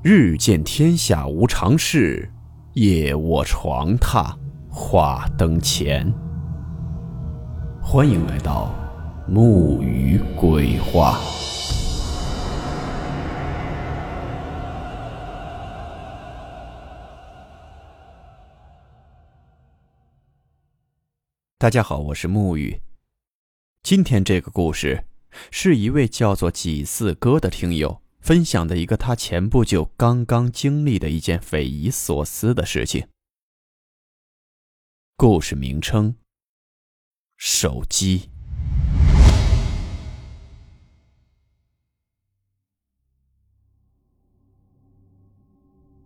日见天下无常事，夜卧床榻话灯前。欢迎来到木鱼鬼话。大家好，我是木鱼。今天这个故事是一位叫做几四哥的听友。分享的一个他前不久刚刚经历的一件匪夷所思的事情。故事名称：手机。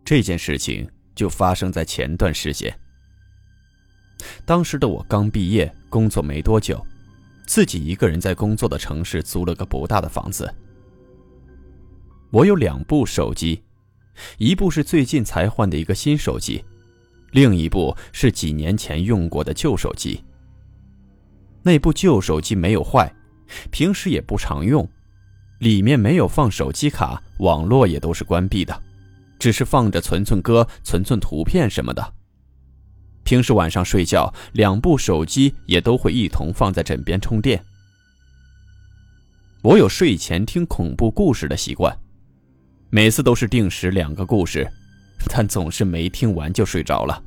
这件事情就发生在前段时间。当时的我刚毕业，工作没多久，自己一个人在工作的城市租了个不大的房子。我有两部手机，一部是最近才换的一个新手机，另一部是几年前用过的旧手机。那部旧手机没有坏，平时也不常用，里面没有放手机卡，网络也都是关闭的，只是放着存存歌、存存图片什么的。平时晚上睡觉，两部手机也都会一同放在枕边充电。我有睡前听恐怖故事的习惯。每次都是定时两个故事，但总是没听完就睡着了。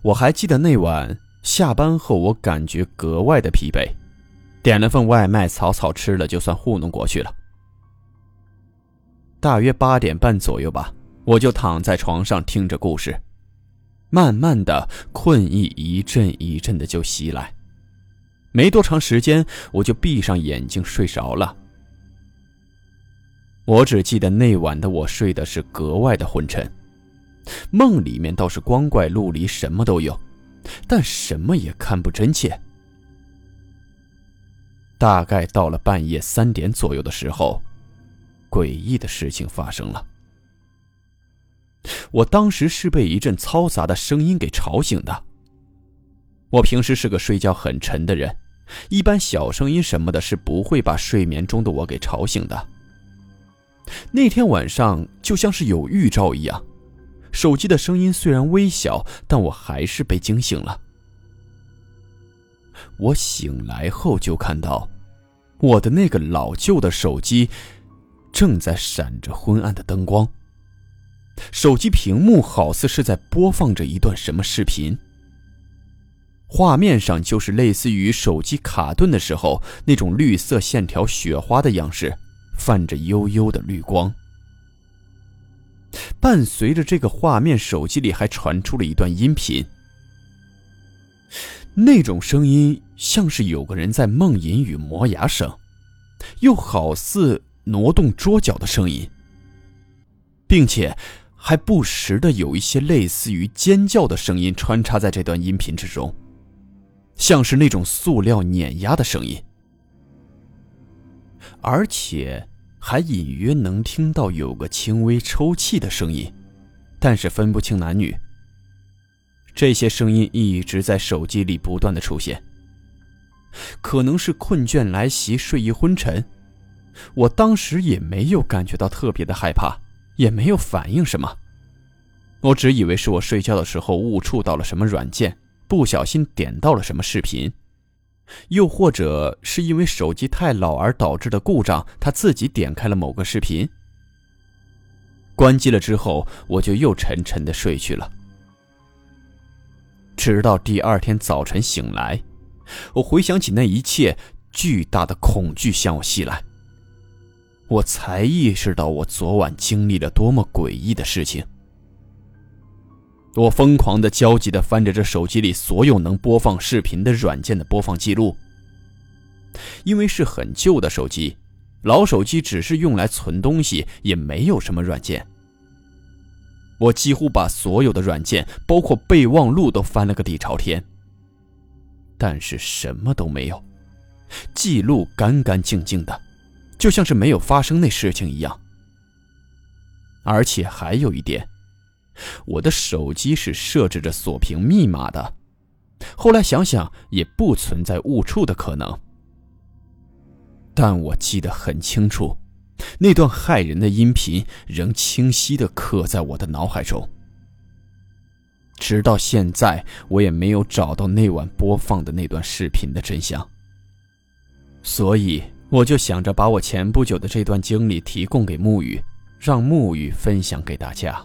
我还记得那晚下班后，我感觉格外的疲惫，点了份外卖，草草吃了就算糊弄过去了。大约八点半左右吧，我就躺在床上听着故事，慢慢的困意一阵一阵的就袭来，没多长时间我就闭上眼睛睡着了。我只记得那晚的我睡的是格外的昏沉，梦里面倒是光怪陆离，什么都有，但什么也看不真切。大概到了半夜三点左右的时候，诡异的事情发生了。我当时是被一阵嘈杂的声音给吵醒的。我平时是个睡觉很沉的人，一般小声音什么的是不会把睡眠中的我给吵醒的。那天晚上就像是有预兆一样，手机的声音虽然微小，但我还是被惊醒了。我醒来后就看到，我的那个老旧的手机正在闪着昏暗的灯光，手机屏幕好似是在播放着一段什么视频，画面上就是类似于手机卡顿的时候那种绿色线条雪花的样式。泛着幽幽的绿光，伴随着这个画面，手机里还传出了一段音频。那种声音像是有个人在梦吟与磨牙声，又好似挪动桌角的声音，并且还不时的有一些类似于尖叫的声音穿插在这段音频之中，像是那种塑料碾压的声音，而且。还隐约能听到有个轻微抽泣的声音，但是分不清男女。这些声音一直在手机里不断的出现。可能是困倦来袭，睡意昏沉，我当时也没有感觉到特别的害怕，也没有反应什么。我只以为是我睡觉的时候误触到了什么软件，不小心点到了什么视频。又或者是因为手机太老而导致的故障，他自己点开了某个视频，关机了之后，我就又沉沉的睡去了。直到第二天早晨醒来，我回想起那一切，巨大的恐惧向我袭来，我才意识到我昨晚经历了多么诡异的事情。我疯狂的、焦急的翻着这手机里所有能播放视频的软件的播放记录。因为是很旧的手机，老手机只是用来存东西，也没有什么软件。我几乎把所有的软件，包括备忘录都翻了个底朝天，但是什么都没有，记录干干净净的，就像是没有发生那事情一样。而且还有一点。我的手机是设置着锁屏密码的，后来想想也不存在误触的可能。但我记得很清楚，那段骇人的音频仍清晰地刻在我的脑海中。直到现在，我也没有找到那晚播放的那段视频的真相。所以，我就想着把我前不久的这段经历提供给沐雨，让沐雨分享给大家。